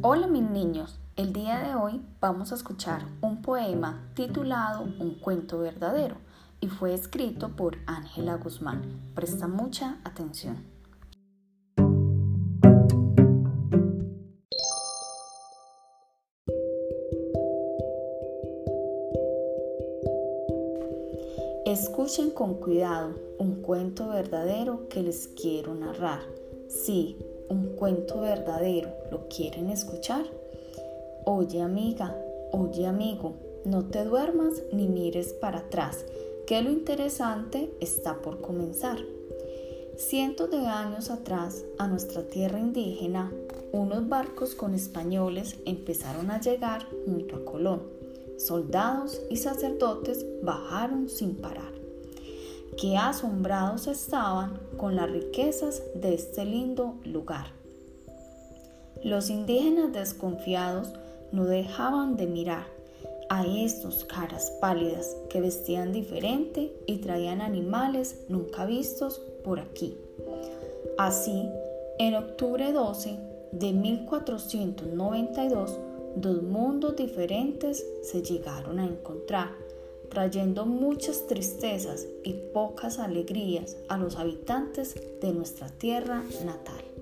Hola mis niños, el día de hoy vamos a escuchar un poema titulado Un cuento verdadero y fue escrito por Ángela Guzmán. Presta mucha atención. Escuchen con cuidado un cuento verdadero que les quiero narrar. Sí, un cuento verdadero. ¿Lo quieren escuchar? Oye amiga, oye amigo, no te duermas ni mires para atrás, que lo interesante está por comenzar. Cientos de años atrás, a nuestra tierra indígena, unos barcos con españoles empezaron a llegar junto a Colón. Soldados y sacerdotes bajaron sin parar que asombrados estaban con las riquezas de este lindo lugar. Los indígenas desconfiados no dejaban de mirar a estos caras pálidas que vestían diferente y traían animales nunca vistos por aquí. Así, en octubre 12 de 1492, dos mundos diferentes se llegaron a encontrar trayendo muchas tristezas y pocas alegrías a los habitantes de nuestra tierra natal.